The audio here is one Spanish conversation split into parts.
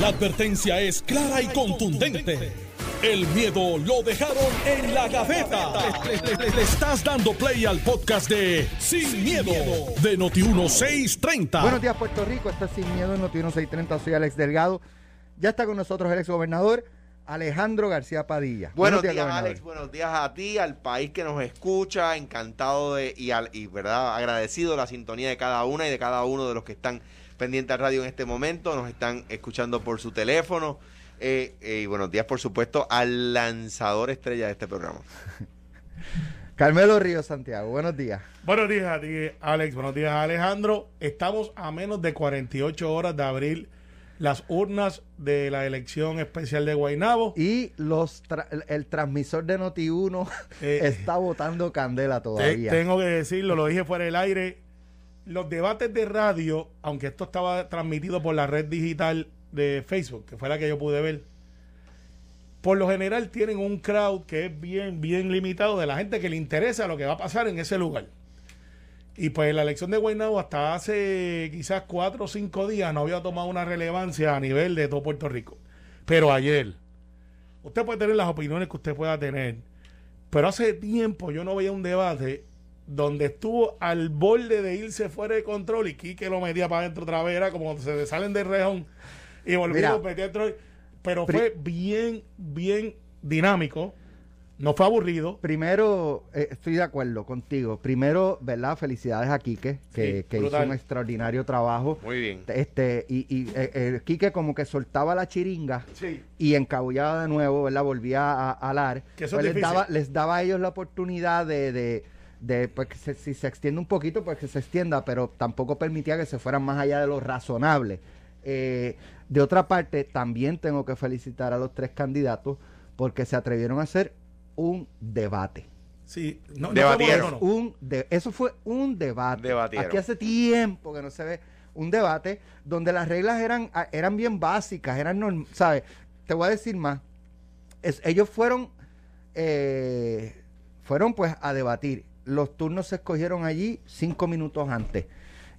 La advertencia es clara y contundente. El miedo lo dejaron en la gaveta. Le, le- le- le estás dando play al podcast de Sin, miedo, de Noti1630. Buenos días, Puerto Rico. Está sin miedo en Noticiero 630. Soy Alex Delgado. Ya está con nosotros el ex gobernador Alejandro García Padilla. Buenos, días. Alex. Buenos días a ti, al país que nos escucha. Encantado de y, al- y verdad agradecido de la sintonía de cada una y de cada uno de los que están pendientes al radio en este momento. Nos están escuchando por su teléfono. Eh, eh, y buenos días, por supuesto, al lanzador estrella de este programa. Carmelo Ríos Santiago. Buenos días. Buenos días a ti, Alex. Buenos días, Alejandro. Estamos a menos de 48 horas de abrir las urnas de la elección especial de Guaynabo. Y los tra- el, el transmisor de Noti1 Eh, está botando candela Te- todavía. tengo que decirlo, lo dije fuera del aire. Los debates de radio, aunque esto estaba transmitido por la red digital de Facebook, que fue la que yo pude ver, por lo general tienen un crowd que es bien, bien limitado de la gente que le interesa lo que va a pasar en ese lugar. Y pues la elección de Guaynabo hasta hace quizás cuatro o cinco días no había tomado una relevancia a nivel de todo Puerto Rico. Pero ayer, usted puede tener las opiniones que usted pueda tener, pero hace tiempo yo no veía un debate donde estuvo al borde de irse fuera de control y Quique lo metía para adentro otra vez, era como cuando se salen del rejón y volvió Mira. a meter dentro. Pero fue bien, bien dinámico, no fue aburrido. Primero, eh, estoy de acuerdo contigo. Primero, ¿verdad? Felicidades a Quique, que, Sí, que hizo un extraordinario trabajo. Muy bien. Este, y, y eh, eh, Quique como que soltaba la chiringa Sí. y encabullaba de nuevo, ¿verdad? Volvía a, a alar. Que eso Pues es les, daba, les daba a ellos la oportunidad de, de, de, pues, que se- si se extiende un poquito, pues que se extienda, pero tampoco permitía que se fueran más allá de lo razonable. Eh, de otra parte, también tengo que felicitar a los tres candidatos porque se atrevieron a hacer un debate. Sí, no, Debatieron. Un de- eso fue un debate. Debatieron. Aquí hace tiempo que no se ve un debate donde las reglas eran, eran bien básicas, eran norm- ¿sabes? Te voy a decir más. Es- ellos fueron, eh, fueron pues a debatir. Los turnos se escogieron allí cinco minutos antes.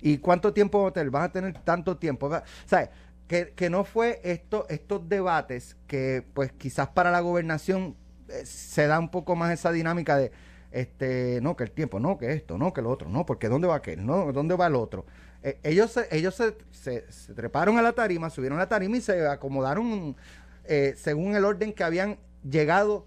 ¿Y cuánto tiempo a tener? Van a tener tanto tiempo. Va- ¿Sabes? Que, que no fue esto, estos debates que pues quizás para la gobernación eh, se da un poco más esa dinámica de este no que el tiempo no que esto no que lo otro no porque dónde va aquel no dónde va el otro Eh, ellos se, ellos se, se- se treparon a la tarima subieron a la tarima y se acomodaron eh, según el orden que habían llegado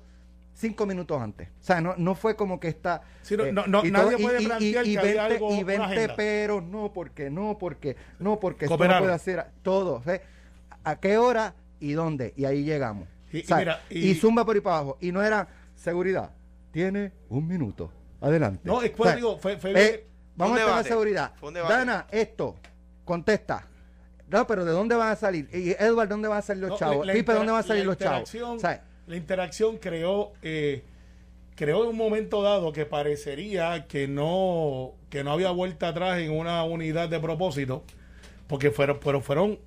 cinco minutos antes. O sea no, no fue como que Sí, no- eh, no- no- y nadie todo- puede plantear que había algo, y una 20 agenda. pero no porque no porque no porque esto no puede hacer todo ¿sí? a qué hora y dónde y ahí llegamos. Y- y O sea, mira, y- y zumba por ahí para abajo. Y no era seguridad. Tiene un minuto. Adelante. No, es O sea, digo, fue, fue eh, vamos a debate. seguridad. Dana esto contesta. No pero de dónde van a salir y Edward dónde van a salir los No, chavos la- la Pipe dónde van a salir la los chavos O sea, La interacción creó, eh, creó en un momento dado que parecería que no, que no había vuelta atrás en una unidad de propósito, porque fueron, pero fueron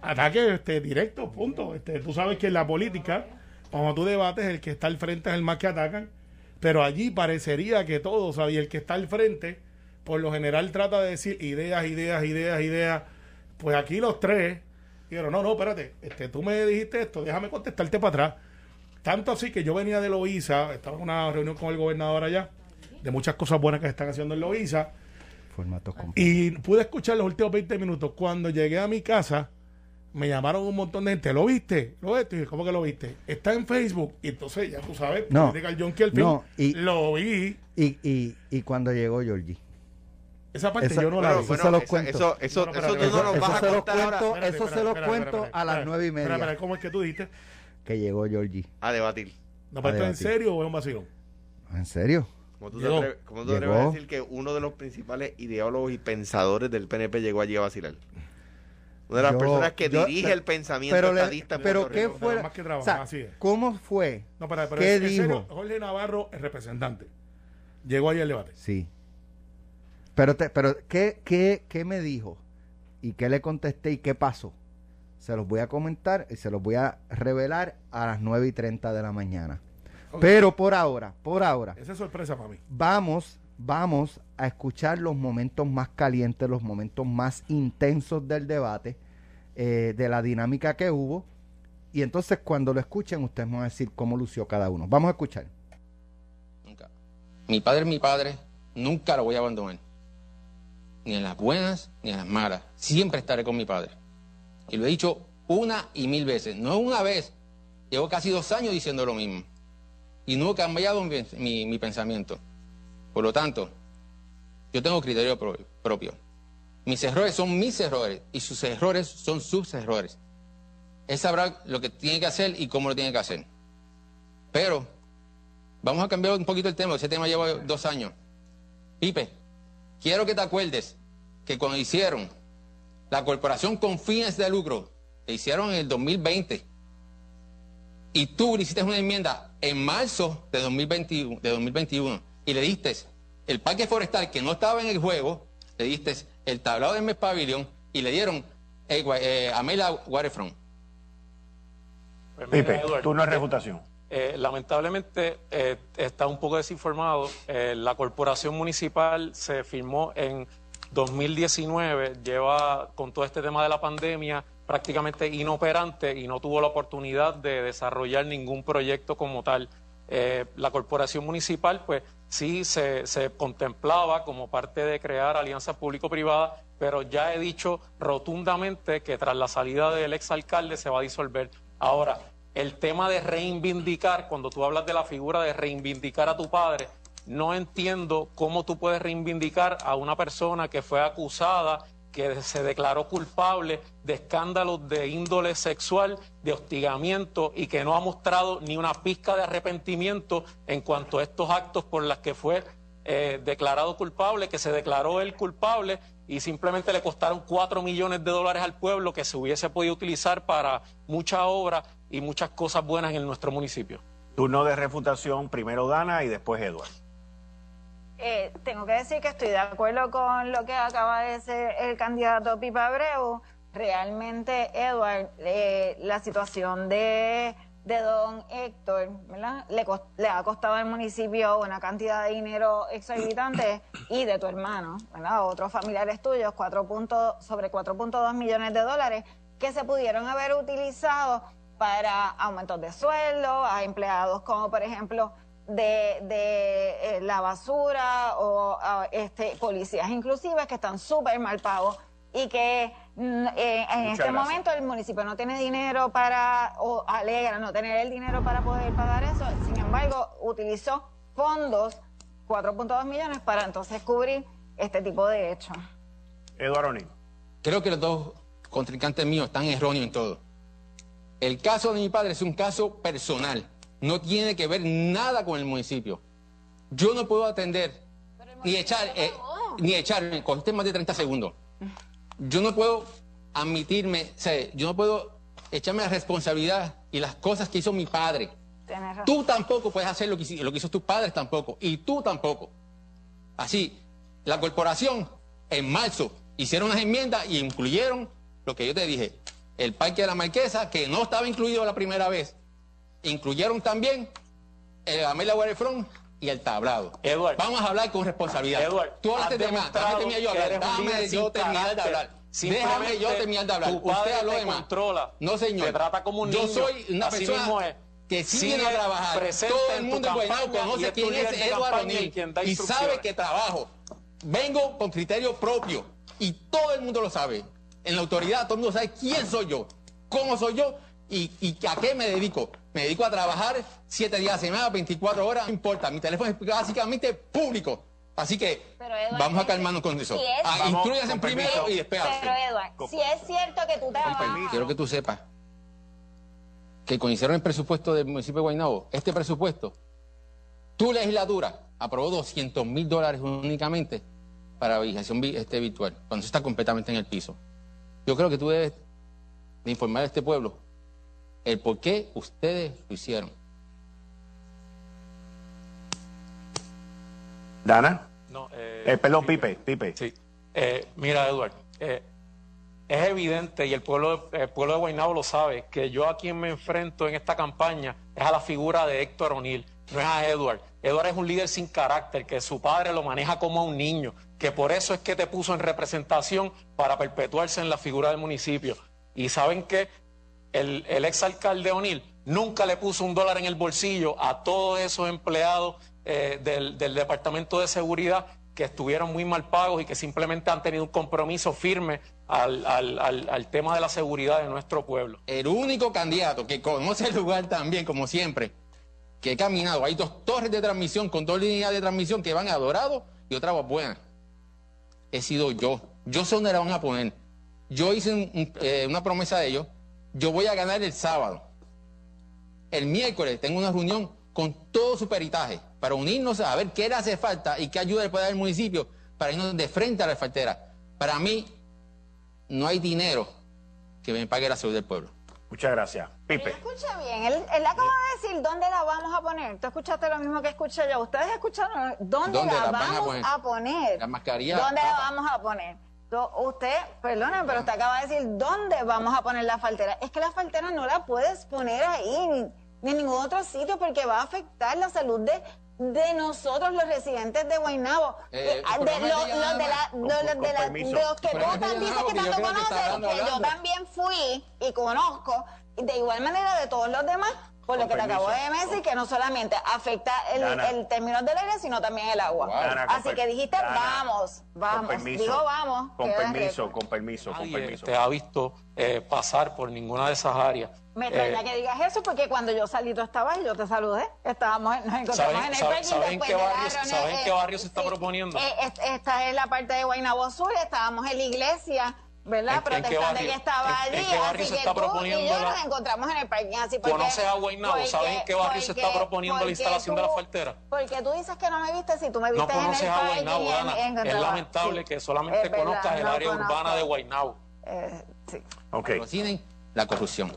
ataques este, directos, punto. Este, tú sabes que en la política, cuando tú debates, el que está al frente es el más que atacan, pero allí parecería que todos, ¿sabes? Y el que está al frente, por lo general trata de decir ideas, ideas, ideas, ideas. Pues aquí los tres dijeron, no, no, espérate, este, tú me dijiste esto, déjame contestarte para atrás. Tanto así que yo venía de Loíza, estaba en una reunión con el gobernador allá, de muchas cosas buenas que se están haciendo en Loíza, formatos y pude escuchar los últimos 20 minutos. Cuando llegué a mi casa, me llamaron un montón de gente. ¿Lo viste? ¿Lo viste? Y dije, ¿Cómo que lo viste? Está en Facebook. Y entonces, ya tú sabes, No. fin. No, y- lo vi. y, y, y cuando llegó Georgie Esa parte Esa- yo no la Bueno, vi. eso bueno, se los eso, cuento. eso, eso, No, no, eso tú no nos eso vas a contar ahora eso se espérate, lo espérate, cuento a las nueve y media. Espera, espera, ¿Cómo es que tú dijiste? Que llegó Georgie a debatir. ¿No para esto en debatir. serio o es un vacilón? ¿en serio? ¿Cómo tú, te Llegó. atreves, cómo tú te atreves a decir que uno de los principales ideólogos y pensadores del PNP llegó allí a vacilar? Una de las Yo- personas que yo- dirige pero- el pensamiento pero le- estadista en pero Puerto ¿qué Rico. fue? más que trabaja, o sea, así es. ¿Cómo fue? No, para, pero ¿Qué en serio, dijo? Jorge Navarro, el representante, llegó ahí al debate. Sí. Pero, te, pero ¿qué, qué, ¿qué me dijo? ¿Y qué le contesté y qué pasó? Se los voy a comentar y se los voy a revelar a las 9 y 30 de la mañana. Pero por ahora, por ahora, Esa es sorpresa para mí. vamos, vamos a escuchar los momentos más calientes, los momentos más intensos del debate. eh, de la dinámica que hubo. Y entonces cuando lo escuchen, ustedes van a decir cómo lució cada uno. Vamos a escuchar. Nunca. Mi padre es mi padre, nunca lo voy a abandonar. Ni en las buenas ni en las malas. Siempre estaré con mi padre. Y lo he dicho una y mil veces. No una vez. Llevo casi dos años diciendo lo mismo. Y no he cambiado mi, mi- mi pensamiento. Por lo tanto, yo tengo criterio pro- propio. Mis errores son mis errores y sus errores son sus errores. Él sabrá lo que tiene que hacer y cómo lo tiene que hacer. Pero vamos a cambiar un poquito el tema, ese tema lleva dos años. Pipe, quiero que te acuerdes que cuando hicieron la corporación con fines de lucro, te hicieron en el 2020, y tú le hiciste una enmienda en marzo de 2021, de 2021 y le diste el parque forestal que no estaba en el juego, le diste el tablado del mes pavilion y le dieron eh, eh, Amela Waterfront. Pues Pipe, Eduardo, turno de eh, refutación. eh, lamentablemente eh, está un poco desinformado. Eh, la corporación municipal se firmó en 2019, lleva con todo este tema de la pandemia prácticamente inoperante y no tuvo la oportunidad de desarrollar ningún proyecto como tal. Eh, la corporación municipal, pues sí se, se contemplaba como parte de crear alianzas público-privadas, pero ya he dicho rotundamente que tras la salida del exalcalde se va a disolver. Ahora, el tema de reivindicar, cuando tú hablas de la figura de reivindicar a tu padre, no entiendo cómo tú puedes reivindicar a una persona que fue acusada, que se declaró culpable de escándalos de índole sexual, de hostigamiento y que no ha mostrado ni una pizca de arrepentimiento en cuanto a estos actos por los que fue eh, declarado culpable, que se declaró él culpable y simplemente le costaron cuatro millones de dólares al pueblo que se hubiese podido utilizar para mucha obra y muchas cosas buenas en nuestro municipio. Turno de refutación, primero Dana y después Edward. Eh, tengo que decir que estoy de acuerdo con lo que acaba de decir el candidato Pipa Abreu. Realmente, Edward, eh, la situación de, de don Héctor, ¿verdad? Le, ha costado al municipio una cantidad de dinero exorbitante y de tu hermano, ¿verdad? Otros familiares tuyos, sobre 4.2 millones de dólares que se pudieron haber utilizado para aumentos de sueldo a empleados como, por ejemplo, de, de eh, la basura o ah, este, policías inclusive que están súper mal pagos y que mm, eh, en Muchas este gracias. momento el municipio no tiene dinero para, o alegra no tener el dinero para poder pagar eso. Sin embargo, utilizó fondos, 4.2 millones, para entonces cubrir este tipo de hechos. Eduardo. Creo que los dos contrincantes míos están erróneos en todo. El caso de mi padre es un caso personal. No tiene que ver nada con el municipio. Yo no puedo atender ni echar, eh, ni echarme, cogiste más de 30 segundos. Yo no puedo admitirme, o sea, yo no puedo echarme la responsabilidad y las cosas que hizo mi padre. Tú tampoco puedes hacer lo que, lo que hizo tus padres tampoco. Y tú tampoco. Así, la corporación en marzo hicieron unas enmiendas y incluyeron lo que yo te dije. El Parque de la Marquesa, que no estaba incluido la primera vez. Incluyeron también el Amelia Waterfront y el tablado. Edward. Vamos a hablar con responsabilidad. Edward, Tú hablaste de más. Déjame yo hablar. Déjame yo terminar de hablar. Déjame yo terminar de hablar. Usted habló de más. controla, No, señor. te trata como un Yo niño. soy una Así persona que sí Sigue viene a trabajar. Todo el mundo en Guaynabo conoce quién es y O'Neill y sabe que trabajo. Vengo con criterio propio y todo el mundo lo sabe. En la autoridad todo el mundo sabe quién soy yo, cómo soy yo y, y a qué me dedico. Me dedico a trabajar siete días a semana, 24 horas, no importa. Mi teléfono es básicamente público. Así que vamos a este- calmarnos con eso. si es- Ah, con primero permiso. y después Pero. Edward, si es cierto que tú trabajas... Quiero que tú sepas que cuando hicieron el presupuesto del municipio de Guaynabo, este presupuesto, tu legislatura aprobó 200 mil dólares únicamente para vigilación vi- este, virtual, cuando eso está completamente en el piso. Yo creo que tú debes de informar a este pueblo el por qué ustedes lo hicieron. Dana. No, eh, Eh, perdón, Pipe. Pipe. Sí. Eh, mira, Edward, eh, es evidente, y el pueblo, el pueblo de Guaynabo lo sabe, que yo a quien me enfrento en esta campaña es a la figura de Héctor O'Neill, no es a Edward. Edward es un líder sin carácter, que su padre lo maneja como a un niño, que por eso es que te puso en representación para perpetuarse en la figura del municipio. Y saben que el, el exalcalde O'Neill nunca le puso un dólar en el bolsillo a todos esos empleados eh, del, Departamento de Seguridad que estuvieron muy mal pagos y que simplemente han tenido un compromiso firme al, tema de la seguridad de nuestro pueblo. El único candidato que conoce el lugar también, como siempre, que he caminado. Hay dos torres de transmisión con dos líneas de transmisión que van a Dorado y otra buena. He sido yo. Yo sé dónde la van a poner. Yo hice eh, una promesa de ellos. Yo voy a ganar el sábado. El miércoles tengo una reunión con todo su peritaje para unirnos a ver qué le hace falta y qué ayuda le puede dar el municipio para irnos de frente a la faltera. Para mí, no hay dinero que me pague la salud del pueblo. Muchas gracias. Pipe. Escucha bien, él, él acaba de decir dónde la vamos a poner. Tú escuchaste lo mismo que escuché yo. Ustedes escucharon dónde, ¿Dónde la la van a vamos poner? a poner. La mascarilla, ¿Dónde la vamos a poner? To- Usted, perdone, pero usted acaba de decir dónde vamos a poner la faltera. Es que la faltera no la puedes poner ahí ni, ni en ningún otro sitio porque va a afectar la salud de, de nosotros, los residentes de Guaynabo. Eh, Eh, de, los, se los llama- de la, Con- los con- de con la- permiso. los que tú tan- dices que tanto que conoces, que yo también fui y conozco, de igual manera de todos los demás, por lo que te acabo de decir, que no solamente afecta el, Dana. el término del aire, sino también el agua. Wow. Dana, con Así que dijiste, Dana, vamos, vamos. Con permiso. Digo, vamos. Con permiso, con permiso, con Nadie permiso. te ha visto eh, pasar por ninguna de esas áreas. Me extraña Eh, que digas eso porque cuando yo salí tú estabas y yo te saludé. Estábamos, nos encontramos ¿Saben- en el parking saben qué barrio- saben qué barrio se está proponiendo? eh, es- esta es la parte de Guaynabo Sur, estábamos en la iglesia, ¿verdad? ¿En- en qué barrio? que estaba ¿En- en allí. qué barrio así se que está tú y proponiendo yo la- nos encontramos en el parking. Así porque, ¿Conoces a Guaynabo? ¿Saben en qué barrio se está porque- proponiendo la instalación de la faltera? Porque tú dices que no me viste si tú me No viste en el conoces a parking. Guaynabo, y en- Dana. en- Es en- lamentable sí. que solamente verdad, conozcas el no área conozco. urbana de Guaynabo. Eh, sí. Ok. La corrupción.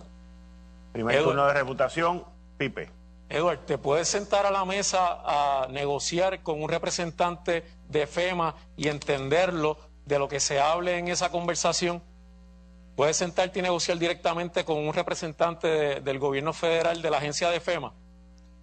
Primer turno de reputación, Pipe. Edward, ¿te puedes sentar a la mesa a negociar con un representante de FEMA y entenderlo de lo que se hable en esa conversación? ¿Puedes sentarte y negociar directamente con un representante de- del gobierno federal de la agencia de FEMA?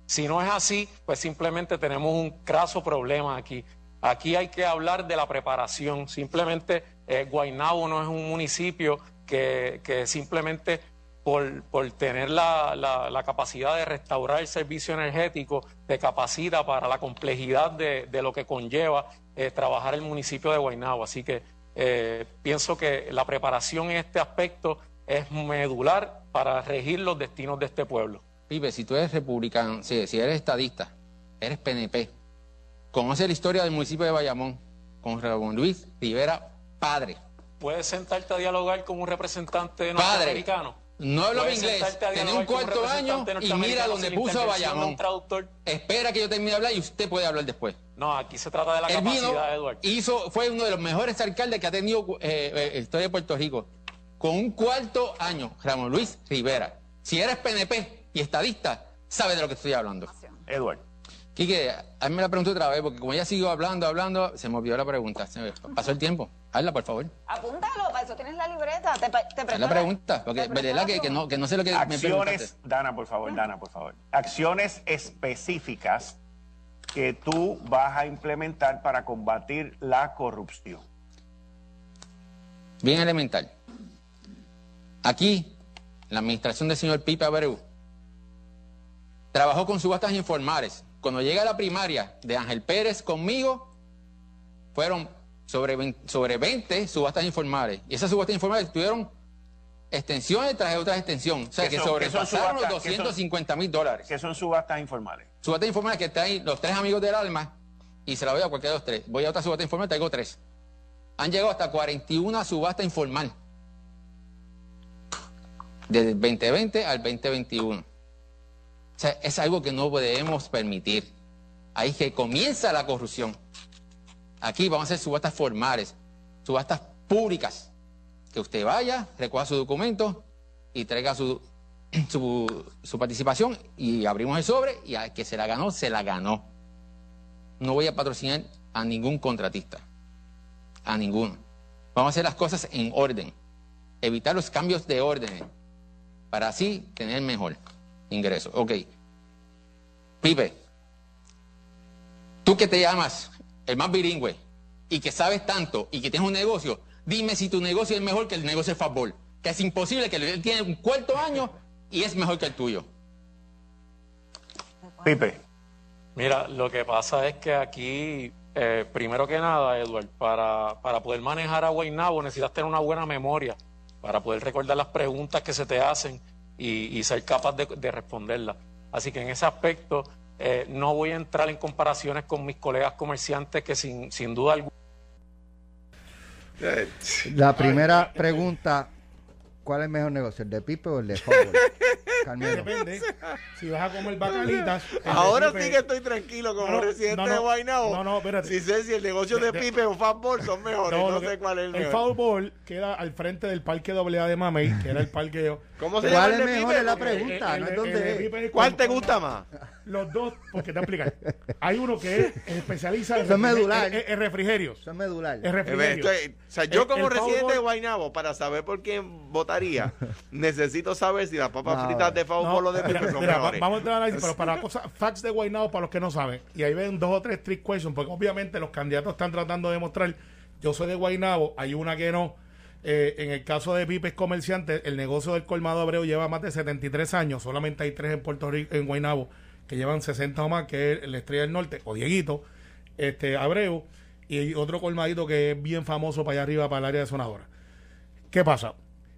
Si no es así, pues simplemente tenemos un craso problema aquí. Aquí hay que hablar de la preparación. Simplemente eh, Guaynabo no es un municipio que simplemente por, por tener la, la- la capacidad de restaurar el servicio energético te capacita para la complejidad de, de lo que conlleva eh, trabajar el municipio de Guaynabo. Así que eh, pienso que la preparación en este aspecto es medular para regir los destinos de este pueblo. Pipe, si tú eres republicano, si, si eres estadista, eres PNP, conoce la historia del municipio de Bayamón con Ramón Luis Rivera, padre. ¿Puedes sentarte a dialogar con un representante Padre. No hablaba ¿Puedes inglés, dialogar un cuarto año y mira donde puso a Bayamón. Espera que yo termine de hablar y usted puede hablar después. No, aquí se trata de la vino, capacidad, Eduardo. hizo, fue uno de los mejores alcaldes que ha tenido eh, eh, la historia de Puerto Rico. Con un cuarto año, Ramón Luis Rivera. Si eres PNP y estadista, sabes de lo que estoy hablando. Edward. Quique, hazme la pregunta otra vez, porque como ya sigo hablando, hablando, se me olvidó la pregunta. Se me pasó el tiempo. Hazla, por favor. Apúntalo, para eso tienes la libreta. Te, te presto la pregunta, porque verdad la que, que no, que no sé lo que me. Acciones, Dana, por favor, Dana, por favor. Acciones específicas que tú vas a implementar para combatir la corrupción. Bien elemental. Aquí, la administración del señor Pipe Abreu trabajó con subastas informales. Cuando llega a la primaria de Ángel Pérez conmigo, fueron sobre 20, sobre 20 subastas informales. Y esas subastas informales tuvieron extensiones tras otras extensiones. O sea, ¿Qué que son- sobrepasaron los subastas? ¿Qué son? 250 mil dólares. Que son subastas informales. Subastas informales que traen los tres amigos del alma y se la voy a cualquiera de los tres. Voy a otra subasta informal, traigo tres. Han llegado hasta 41 subastas informal. Del 2020 al 2021. O sea, es algo que no debemos permitir. Ahí que comienza la corrupción. Aquí vamos a hacer subastas formales, subastas públicas. Que usted vaya, recoja su documento y traiga su, su participación y abrimos el sobre y al que se la ganó, se la ganó. No voy a patrocinar a ningún contratista. A ninguno. Vamos a hacer las cosas en orden. Evitar los cambios de orden. Para así tener mejor ingreso. Ok. Pipe, tú que te llamas el más bilingüe y que sabes tanto y que tienes un negocio, dime si tu negocio es mejor que el negocio de fútbol. que es imposible, que él tiene un cuarto año y es mejor que el tuyo. Pipe. Mira, lo que pasa es que aquí, eh, primero que nada, Edward, para, para poder manejar a Guaynabo necesitas tener una buena memoria para poder recordar las preguntas que se te hacen y, y ser capaz de, de responderlas. Así que en ese aspecto eh, no voy a entrar en comparaciones con mis colegas comerciantes que sin, sin duda alguna Eh, La primera pregunta, ¿cuál es el mejor negocio, el de Pipe o el de fútbol? Carmelo. Depende. Si vas a comer bacalitas. Ahora sí que estoy tranquilo como No, residente no, no. de Guaynabo. No, no, espérate. Si sé si el negocio de, De- Pipe o Fastball son mejores, no, sé cuál es el El mejor. ball queda al frente del parque AA de Mamey, que era el parqueo. ¿Cómo se llama ¿Cuál el es de mejor Pipe? es la pregunta? El- no es donde ¿Cuál te gusta más? Los dos, porque te explicar. Hay uno que es especializa en medular. en- en- en refrigerios. Eso es medular. En Eh, refrigerios. esto es- o sea, yo El- como el residente de Guaynabo, para saber por quién votaría, necesito saber si las papas No, fritas de Fastball No, de mira, Pipe son mira, va- vamos a entrar a análisis, pero para cosas, facts de Guaynabo para los que no saben. Y ahí ven dos o tres trick questions, porque obviamente los candidatos están tratando de demostrar, yo soy de Guaynabo, hay una que no. Eh, en el caso de Pipe es comerciante, el negocio del colmado Abreu lleva más de 73 años, solamente hay tres en Puerto Rico, en Guaynabo, que llevan 60 o más, que es el Estrella del Norte, o Dieguito, este Abreu, y otro colmadito que es bien famoso para allá arriba, para el área de Sonadora. ¿Qué pasa?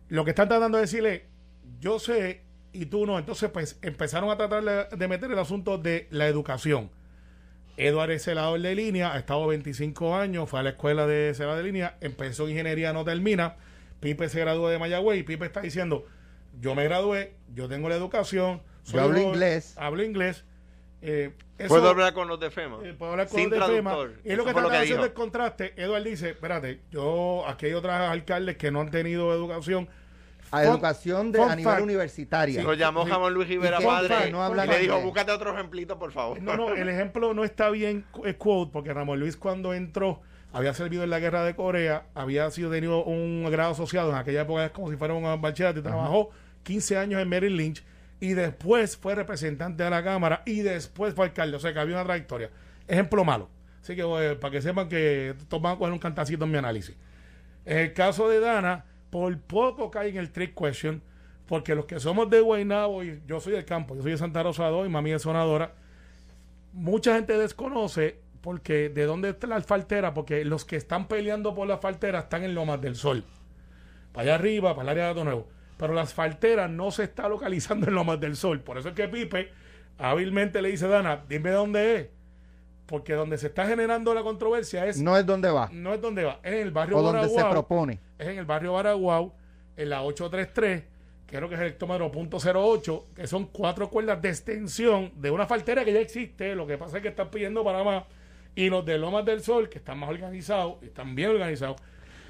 Lo que están tratando de decirle, yo sé y tú no. Entonces, pues empezaron a tratar de, meter el asunto de la educación. Eduardo es celador de línea, ha estado 25 años, fue a la escuela de celador de línea, empezó ingeniería, no termina. Pipe se graduó de Mayagüey y Pipe está diciendo, yo me gradué, yo tengo la educación. Yo hablo inglés. Hablo inglés. eh, eso- ¿Puedo hablar con los de FEMA? eh, puedo hablar con Sin los de FEMA. traductor. Y es lo que hacer dijo. del contraste. Eduardo dice, espérate, yo, aquí hay otros alcaldes que no han tenido educación. A Fun- educación de, a nivel fact. universitaria. Lo llamó sí. Jamón Luis Rivera ¿Y qué padre? No habla y le dijo, inglés. búscate otro ejemplito, por favor. No, no, el ejemplo no está bien quote, porque Ramón Luis cuando entró había servido en la guerra de Corea, había sido tenido un grado asociado, en aquella época es como si fuera un bachillerato, y trabajó 15 años en Merrill Lynch, y después fue representante de la Cámara, y después fue alcalde, o sea que había una trayectoria. Ejemplo malo. Así que eh, para que sepan que estos van a coger un cantacito en mi análisis. En el caso de Dana, por poco cae en el trick question, porque los que somos de Guaynabo, y yo soy del campo, yo soy de Santa Rosa 2 y mami es sonadora, mucha gente desconoce porque de dónde está la asfaltera, porque los que están peleando por la asfaltera están en Lomas del Sol, para allá arriba, para el área de Nuevo. Pero la asfaltera no se está localizando en Lomas del Sol. Por eso es que Pipe hábilmente le dice, Dana, dime dónde es. Porque donde se está generando la controversia es No es donde va. no es donde va, es en el barrio O donde se Baraguao, propone. es en el barrio Baraguao, en la 833, creo que es el hectómetro punto .08, que son cuatro cuerdas de extensión de una faltera que ya existe, lo que pasa es que están pidiendo para más, y los de Lomas del Sol, que están más organizados, están bien organizados,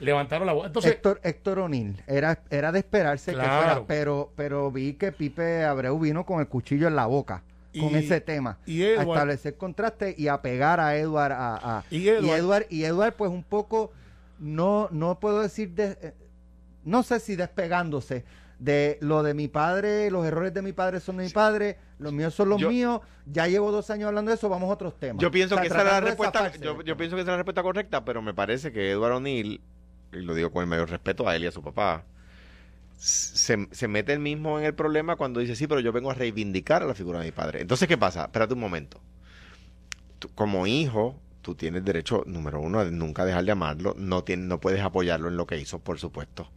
levantaron la voz. Entonces, Héctor, Héctor O'Neill. Era, era de esperarse que Claro. fuera, pero, pero vi que Pipe Abreu vino con el cuchillo en la boca con Y- ese tema. y a Edward- establecer contraste y a pegar a Edward. A, a- Y Edward- y Edward, y Edward, pues un poco, no, no puedo decir, de- eh, no sé si despegándose de lo de mi padre, los errores de mi padre son de mi padre, los míos son los Yo- míos, ya llevo dos años hablando de eso, vamos a otros temas. Yo pienso O sea, que esa es la respuesta. Yo, yo pienso que esa es la respuesta correcta, pero me parece que Eduardo O'Neill, y lo digo con el mayor respeto a él y a su papá, se, se mete él mismo en el problema cuando dice, sí, pero yo vengo a reivindicar a la figura de mi padre. Entonces, ¿qué pasa? Espérate un momento. Como hijo, tú tienes derecho, número uno, a nunca dejar de amarlo. No, tienes, no puedes apoyarlo en lo que hizo, por supuesto.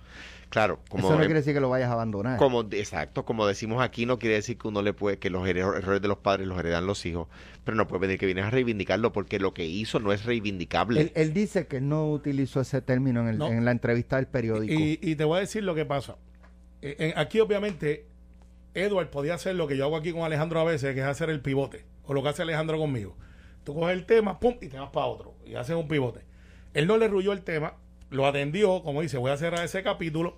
Claro, como Eso no quiere decir que lo vayas a abandonar. como exacto, como decimos aquí, no quiere decir que uno le puede, que los erro- errores de los padres los heredan los hijos, pero no puede venir que vienes a reivindicarlo porque lo que hizo no es reivindicable. Él, él dice que no utilizó ese término en, el- No. en la entrevista del periódico. Y, y te voy a decir lo que pasa. Eh, en- aquí, obviamente, Edward podía hacer lo que yo hago aquí con Alejandro a veces, que es hacer el pivote, o lo que hace Alejandro conmigo. Tú coges el tema, pum, y te vas para otro, y haces un pivote. Él no le ruyó el tema, lo atendió, como dice, voy a cerrar ese capítulo.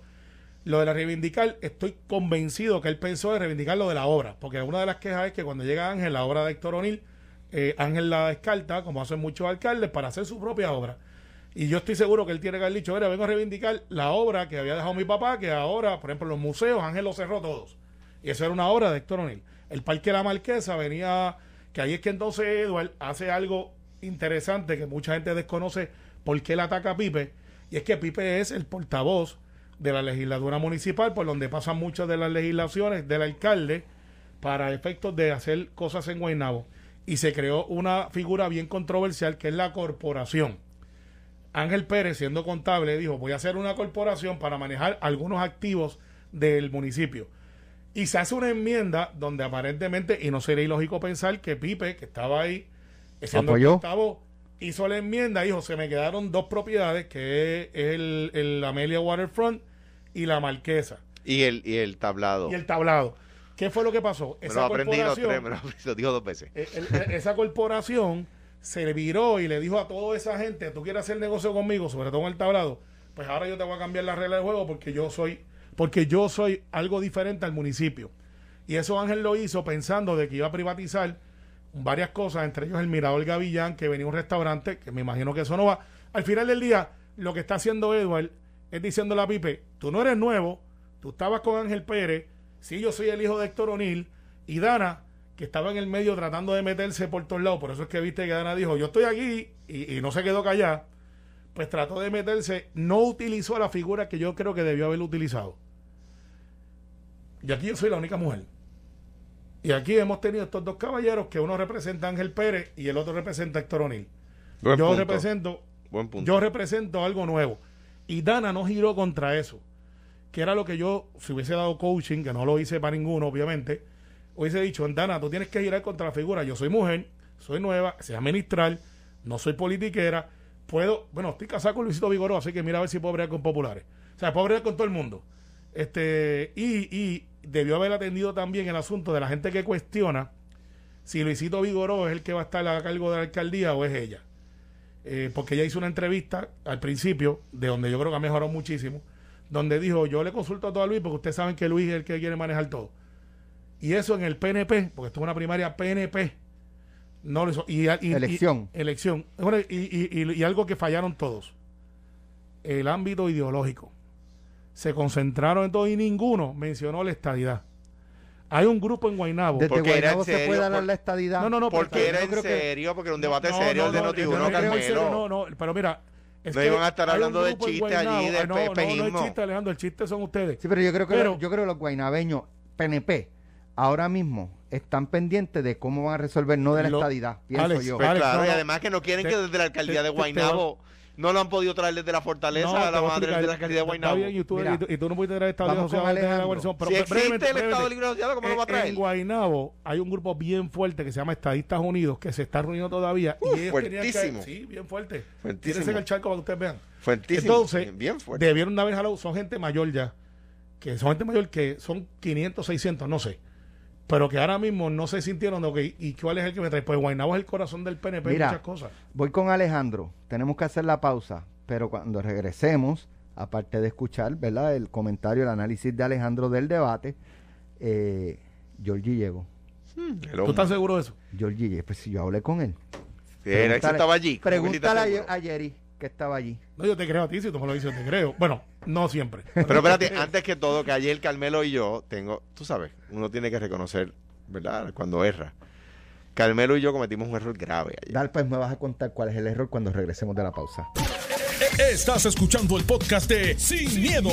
Lo de la reivindicar, estoy convencido que él pensó de reivindicar lo de la obra, porque una de las quejas es que cuando llega Ángel, la obra de Héctor O'Neill, eh, Ángel la descarta, como hacen muchos alcaldes, para hacer su propia obra. Y yo estoy seguro que él tiene que haber dicho, mira, vengo a reivindicar la obra que había dejado mi papá, que ahora, por ejemplo, los museos, Ángel los cerró todos. Y eso era una obra de Héctor O'Neill. El Parque de la Marquesa venía, que ahí es que entonces Edward hace algo interesante que mucha gente desconoce por qué él ataca a Pipe. Y es que Pipe es el portavoz de la legislatura municipal, por donde pasan muchas de las legislaciones del alcalde para efectos de hacer cosas en Guaynabo. Y se creó una figura bien controversial que es la corporación. Ángel Pérez, siendo contable, dijo, voy a hacer una corporación para manejar algunos activos del municipio. Y se hace una enmienda donde aparentemente, y no sería ilógico pensar que Pipe, que estaba ahí, siendo el Apoyó. portavoz, hizo la enmienda, dijo, se me quedaron dos propiedades, que es el, el Amelia Waterfront y la Marquesa, Y el, y el tablado. y el tablado. ¿Qué fue lo que pasó? me lo aprendí los tres, me lo, dijo dos veces. eh, el- el- esa corporación se viró y le dijo a toda esa gente, tú quieres hacer negocio conmigo, sobre todo en el tablado, pues ahora yo te voy a cambiar la regla del juego porque yo soy, porque yo soy algo diferente al municipio. Y eso Ángel lo hizo pensando de que iba a privatizar varias cosas, entre ellos el Mirador Gavillán, que venía un restaurante, que me imagino que eso no va. Al final del día, lo que está haciendo Edward es diciéndole a Pipe, tú no eres nuevo, tú estabas con Ángel Pérez, sí, yo soy el hijo de Héctor O'Neill, y Dana, que estaba en el medio tratando de meterse por todos lados, por eso es que viste que Dana dijo, yo estoy aquí, y, y no se quedó callada, pues trató de meterse, no utilizó la figura que yo creo que debió haber utilizado. Y aquí yo soy la única mujer. Y aquí hemos tenido estos dos caballeros que uno representa a Ángel Pérez y el otro representa a Héctor O'Neill. Yo punto. represento Buen punto. yo represento algo nuevo. Y Dana no giró contra eso. Que era lo que yo, si hubiese dado coaching, que no lo hice para ninguno, obviamente, hubiese dicho, Dana, tú tienes que girar contra la figura. Yo soy mujer, soy nueva, sé administrar, no soy politiquera, puedo, bueno, estoy casado con Luisito Vigoró, así que mira a ver si puedo bregar con populares. O sea, puedo bregar con todo el mundo. Este, y, y debió haber atendido también el asunto de la gente que cuestiona si Luisito Vigoró es el que va a estar a cargo de la alcaldía o es ella eh, porque ella hizo una entrevista al principio, de donde yo creo que ha mejorado muchísimo, donde dijo, yo le consulto a todo a Luis, porque ustedes saben que Luis es el que quiere manejar todo. Y eso en el PNP, porque esto es una primaria PNP, no lo hizo. Y, Elección. elección. Y, y- y- y algo que fallaron todos. El ámbito ideológico. Se concentraron en todo y ninguno mencionó la estadidad. Hay un grupo en Guaynabo. Desde Porque era en Guaynabo se serio, puede hablar por- la estadidad. No, no, no, Porque era en creo que- serio, porque era un debate no, serio no, el de no, Noti yo uno, no No, no, pero mira. es No que iban a estar hay un hablando de grupo en chiste allí, de no, no, no, chiste, Alejandro, el chiste son ustedes. Sí, pero yo creo que Pero- yo creo que los guaynabeños PNP ahora mismo están pendientes de cómo van a resolver no de la Lo- estadidad, pienso Alex, yo. Pues Alex, claro, no, y además que no quieren Te- que desde la alcaldía te- de te- Guaynabo no lo han podido traer desde la fortaleza No, a la madre explicar. de la alcaldía de Está Guaynabo. bien, y tú, Mira, y tú- y tú no puedes traer Estado vamos con Social de la coalición, pero si brevemente, existe el Estado brevemente. Libre Asociado, ¿cómo lo va a traer? En Guaynabo hay un grupo bien fuerte que se llama Estadistas Unidos que se está reuniendo todavía. Uf, y ellos tenían que- fuertísimo. sí, bien fuerte. Fuertísimo. En el charco para que ustedes vean. Fuertísimo. Entonces, bien fuerte. debieron de haber jalado, son gente mayor ya, que son gente mayor que son 500, 600, no sé. Pero que ahora mismo no se sintieron, ok, ¿y cuál es el que me trae? Pues Guaynabo es el corazón del PNP y muchas cosas. Voy con Alejandro. Tenemos que hacer la pausa, pero cuando regresemos, aparte de escuchar, ¿verdad? El comentario, el análisis de Alejandro del debate, eh, Georgie llegó. El ¿Tú estás seguro de eso? Georgie. Pues si yo hablé con él. Sí, era- ese estaba allí. Pregúntale a, a Jerry que estaba allí. No, yo te creo a ti, si tú me lo dices, yo te creo. Bueno, no siempre. Pero espérate, antes que todo, que ayer Carmelo y yo tengo, tú sabes, uno tiene que reconocer, ¿verdad? Cuando erra. Carmelo y yo cometimos un error grave ayer. Dale, pues me vas a contar cuál es el error cuando regresemos de la pausa. Estás escuchando el podcast de Sin, miedo,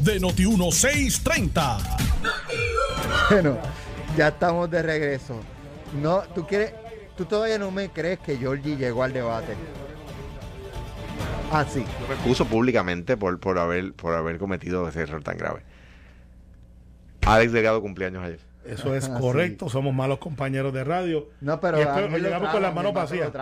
de Noti1630. Bueno, ya estamos de regreso. No, tú quieres, tú todavía no me crees que Georgie llegó al debate. Ah, sí. Yo me excuso públicamente por, por, haber, por haber cometido ese error tan grave. Alex Delgado cumpleaños ayer. Eso es Ah, correcto, somos malos compañeros de radio. No, pero Ángel lo llegamos trajo, con las manos Ángel vacías.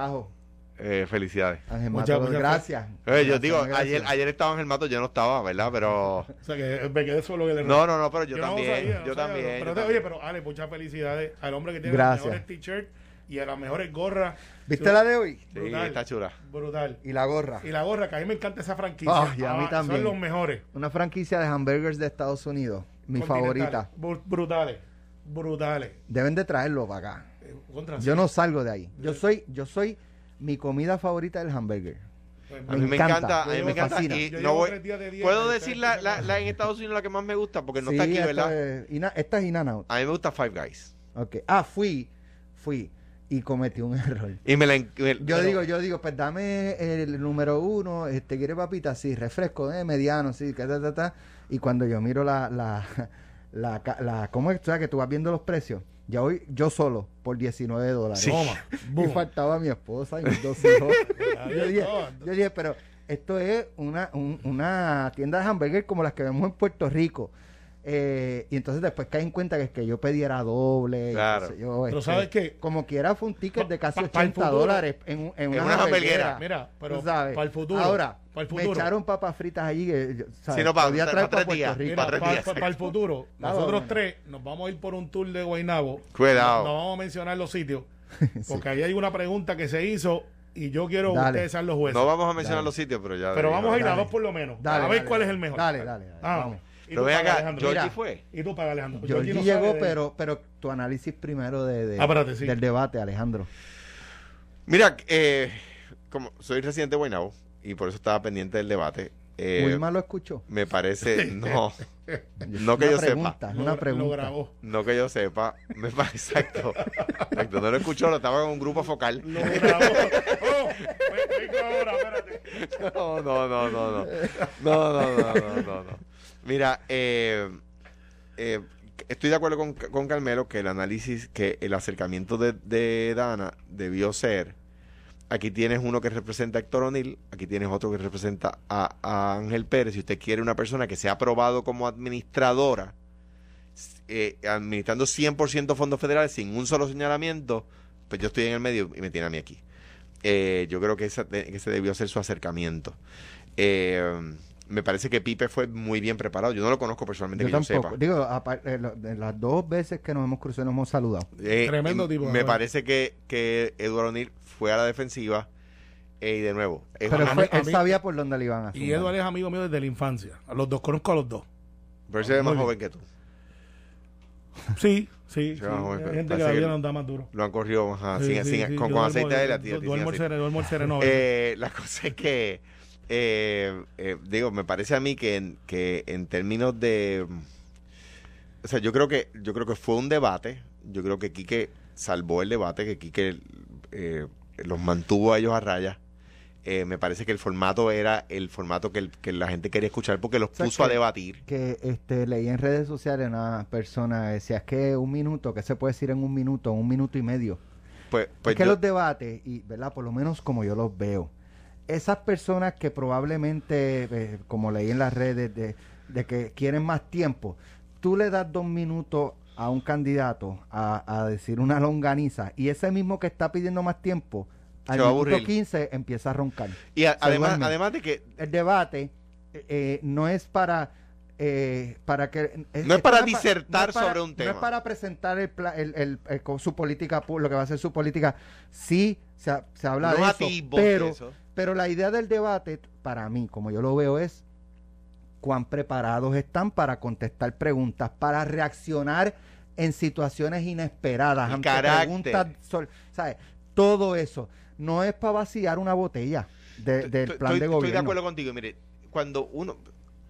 Eh, felicidades. Ángel Muchas- Mato, muchas gracias. Oye, yo Gracias, digo, gracias. ayer, ayer estaba en el mato, yo no estaba, ¿verdad? Pero. O sea que me quedé solo en el No, no, no, pero yo, no también. sabía, no yo sabía, también. Pero, yo te- también. oye, pero Ale, muchas felicidades al hombre que tiene Gracias. las mejores t-shirts y a las mejores gorras. ¿Viste la de hoy? Sí, brutal. está chula. Brutal. Y la gorra. Y la gorra, que a mí me encanta esa franquicia. Ah, y a mí también. Son los mejores. Una franquicia de hamburgers de Estados Unidos. Mi favorita. Bru- Brutales. Brutales. Deben de traerlo para acá. Eh, contra Yo sí. no salgo de ahí. Yo soy, yo soy mi comida favorita del hamburger. Pues, A mí me encanta. encanta, a mí Me me encanta. fascina. Y Yo no llevo voy- de Puedo decir la, la, en Estados Unidos la que más me gusta porque no Sí, está aquí, esta ¿verdad? es esta es In and Out. A mí me gusta Five Guys. Ok. Ah, fui, fui. Y cometí un error. Y me la. me- Yo pero- digo, yo digo, pues dame el número uno, este, ¿quiere papita? Sí, refresco, eh, mediano, sí, que ta, ta, ta. Y cuando yo miro la, la, la, la, ¿cómo es? O sea, que tú vas viendo los precios. Ya hoy, yo solo, por 19 dólares. Sí. Toma. Y faltaba mi esposa y mis dos hijos. yo, dije, está. yo dije, pero esto es una, un- una tienda de hamburguer como las que vemos en Puerto Rico. Eh, y entonces después caí en cuenta que es que yo pediera doble. Claro. sé yo, Pero este, ¿sabes qué? Como quiera fue un ticket de casi Pa- pa- pa'l 80 futuro. dólares en, en una, una hamburguera. Mira, pero para el futuro. Ahora, para el me futuro. echaron papas fritas allí. que ¿sabes? Sí, no, pa- Podía pa- traer pa' tres pa' Puerto días. Rico. Mira, Para para, días. el futuro, nosotros tres nos vamos a ir por un tour de Guaynabo. Cuidado. No, no vamos a mencionar los sitios, porque ahí hay una pregunta que se hizo y yo quiero que ustedes sean los jueces. No vamos a mencionar Dale. los sitios, pero ya. Pero vamos a ir a dos por lo menos. Dale, a ver dale, cuál dale. es el mejor. Dale, dale, dale, Ah, vamos. Y tú Pero pagas, acá, Alejandro. Georgie fue. Y tú pagas, Alejandro. Georgie Georgie no llegó, de- pero, pero tu análisis primero de, de- Ah, sí. del debate, Alejandro. Mira, eh, como soy residente de Guaynabo y por eso estaba pendiente del debate. eh, Muy mal lo escuchó. Me parece. No. No que Una yo pregunta, sepa. una pregunta. grabó. No que yo sepa. Me parece exacto. Exacto, No lo escuchó, lo estaba en un grupo focal. Lo grabó. Oh, ve- ahora, espérate. No, no, no, no, no. No, no, no, no, no, no. Mira, eh, eh, estoy de acuerdo con, con Carmelo que el análisis, que el acercamiento de, de Dana debió ser. Aquí tienes uno que representa a Héctor O'Neill, aquí tienes otro que representa a, a Ángel Pérez. Si usted quiere una persona que sea aprobado como administradora, eh, administrando 100% fondos federales sin un solo señalamiento, pues yo estoy en el medio y me tiene a mí aquí. Eh, yo creo que esa- que ese debió ser su acercamiento. Eh, me parece que Pipe fue muy bien preparado. Yo no lo conozco personalmente, Yo que yo tampoco. sepa. Digo, apar- eh, las dos veces que nos hemos cruzado nos hemos saludado. Eh, Tremendo y tipo, Me parece que, que Eduardo O'Neill fue a la defensiva eh, y de nuevo. Pero fue- él mí- sabía por dónde le iban a Y zumbar. Eduardo es amigo mío desde la infancia. A los dos conozco a los dos. pero ese es más joven que tú. Sí, sí. sí. Hay gente que la vida nos da más duro. Lo han corrido ajá, Sí, sin- sí, sin- sí. con, Yo con duermo- aceite de la tía. Duermo el sereno. Eh, la cosa es que, eh, eh, digo, me parece a mí que en, que en términos de, o sea, yo creo que yo creo que fue un debate. Yo creo que Quique salvó el debate, que Quique eh, los mantuvo a ellos a raya. Eh, me parece que el formato era el formato que, el- que la gente quería escuchar porque los sea, puso a debatir. que este leí en redes sociales una persona decía es que un minuto, que se puede decir en un minuto, un minuto y medio. Pues, pues es que yo- los debates, y verdad, por lo menos como yo los veo, esas personas que probablemente, eh, como leí en las redes, de, de que quieren más tiempo, tú le das dos minutos a un candidato a, a decir una longaniza y ese mismo que está pidiendo más tiempo, al va minuto aburrir. 15 empieza a roncar. y a- además, además de que El debate eh, eh, no es para... eh, para que No es para pa- disertar para- sobre un No tema. es para presentar el, el- el- su política, lo que va a ser su política. Sí, se, ha- se habla de eso, de pero, eso. pero la idea del debate, para mí, como yo lo veo, es cuán preparados están para contestar preguntas, para reaccionar en situaciones inesperadas, ante preguntas, ¿sabes? Todo eso. No es para vaciar una botella de- del Estoy- plan estoy, de estoy gobierno. de acuerdo contigo. Mire, cuando uno,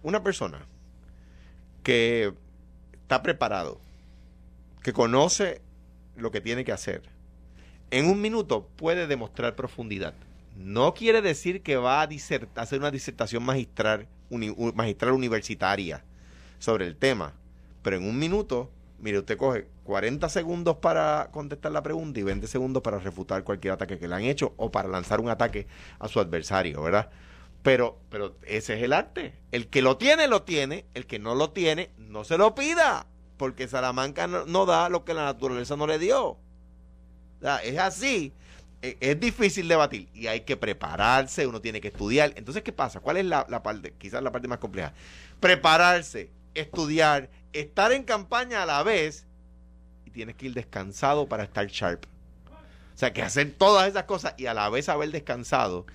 una persona que está preparado, que conoce lo que tiene que hacer, en un minuto puede demostrar profundidad. No quiere decir que va a hacer una disertación magistral, magistral universitaria sobre el tema, pero en un minuto, mire, usted coge 40 segundos para contestar la pregunta y 20 segundos para refutar cualquier ataque que le han hecho o para lanzar un ataque a su adversario, ¿verdad? Pero, pero ese es el arte. El que lo tiene, lo tiene. El que no lo tiene, no se lo pida. Porque Salamanca no da lo que la naturaleza no le dio. O sea, es así. E- Es difícil debatir y hay que prepararse, uno tiene que estudiar. Entonces, ¿qué pasa? ¿Cuál es la, la parte, quizás la parte más compleja? Prepararse, estudiar, estar en campaña a la vez y tienes que ir descansado para estar sharp. O sea, que hacer todas esas cosas y a la vez haber descansado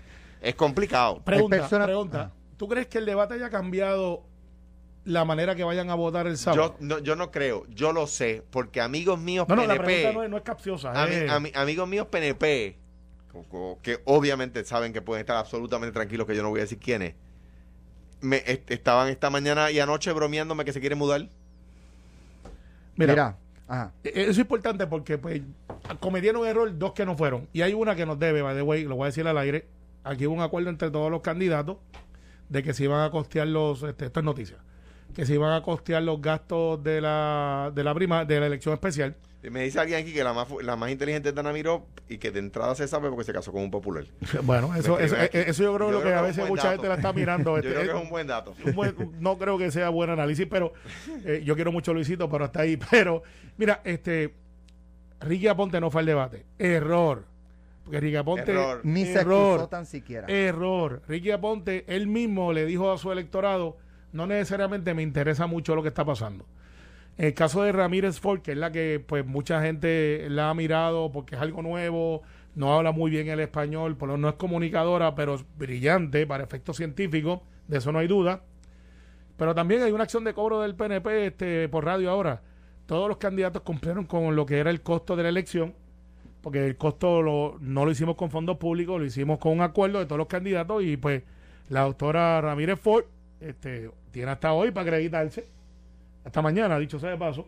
es complicado. Pregunta, personas- pregunta. Ah. ¿Tú crees que el debate haya cambiado la manera que vayan a votar el sábado? Yo no, yo no creo, yo lo sé, porque amigos míos no, no, la PNP, pregunta no es, no es capciosa. ami- ami- amigos míos PNP, que obviamente saben que pueden estar absolutamente tranquilos, que yo no voy a decir quiénes, me, est- estaban esta mañana y anoche bromeándome que se quieren mudar. mira, Mira, ajá. e- eso es importante porque pues cometieron error dos que no fueron. Y hay una que nos debe, by the way, lo voy a decir al aire. Aquí hubo un acuerdo entre todos los candidatos de que se iban a costear los, este, esto es noticia, que se iban a costear los gastos de la, de la prima, de la elección especial. Me dice alguien aquí que la más, la más inteligente es Dana Miró y que de entrada se sabe porque se casó con un popular. Bueno, eso, eso, eso yo creo que, lo que a veces mucha dato. gente la está mirando. Yo este, creo que es un buen dato. un buen- no creo que sea buen análisis, pero eh, yo quiero mucho a Luisito, pero hasta ahí. Pero, mira, este Ricky Aponte no fue al debate. Error. Porque Ricky Aponte. Error. Ni se Error. excusó tan siquiera. Error. Ricky Aponte, él mismo le dijo a su electorado, no necesariamente me interesa mucho lo que está pasando. El caso de Ramírez Ford, que es la que pues mucha gente la ha mirado porque es algo nuevo, no habla muy bien el español, por no es comunicadora, pero es brillante para efectos científicos, de eso no hay duda. Pero también hay una acción de cobro del PNP este, por radio ahora. Todos los candidatos cumplieron con lo que era el costo de la elección, porque el costo lo- no lo hicimos con fondos públicos, lo hicimos con un acuerdo de todos los candidatos y pues la doctora Ramírez Ford este, tiene hasta hoy para acreditarse, hasta mañana, dicho sea de paso,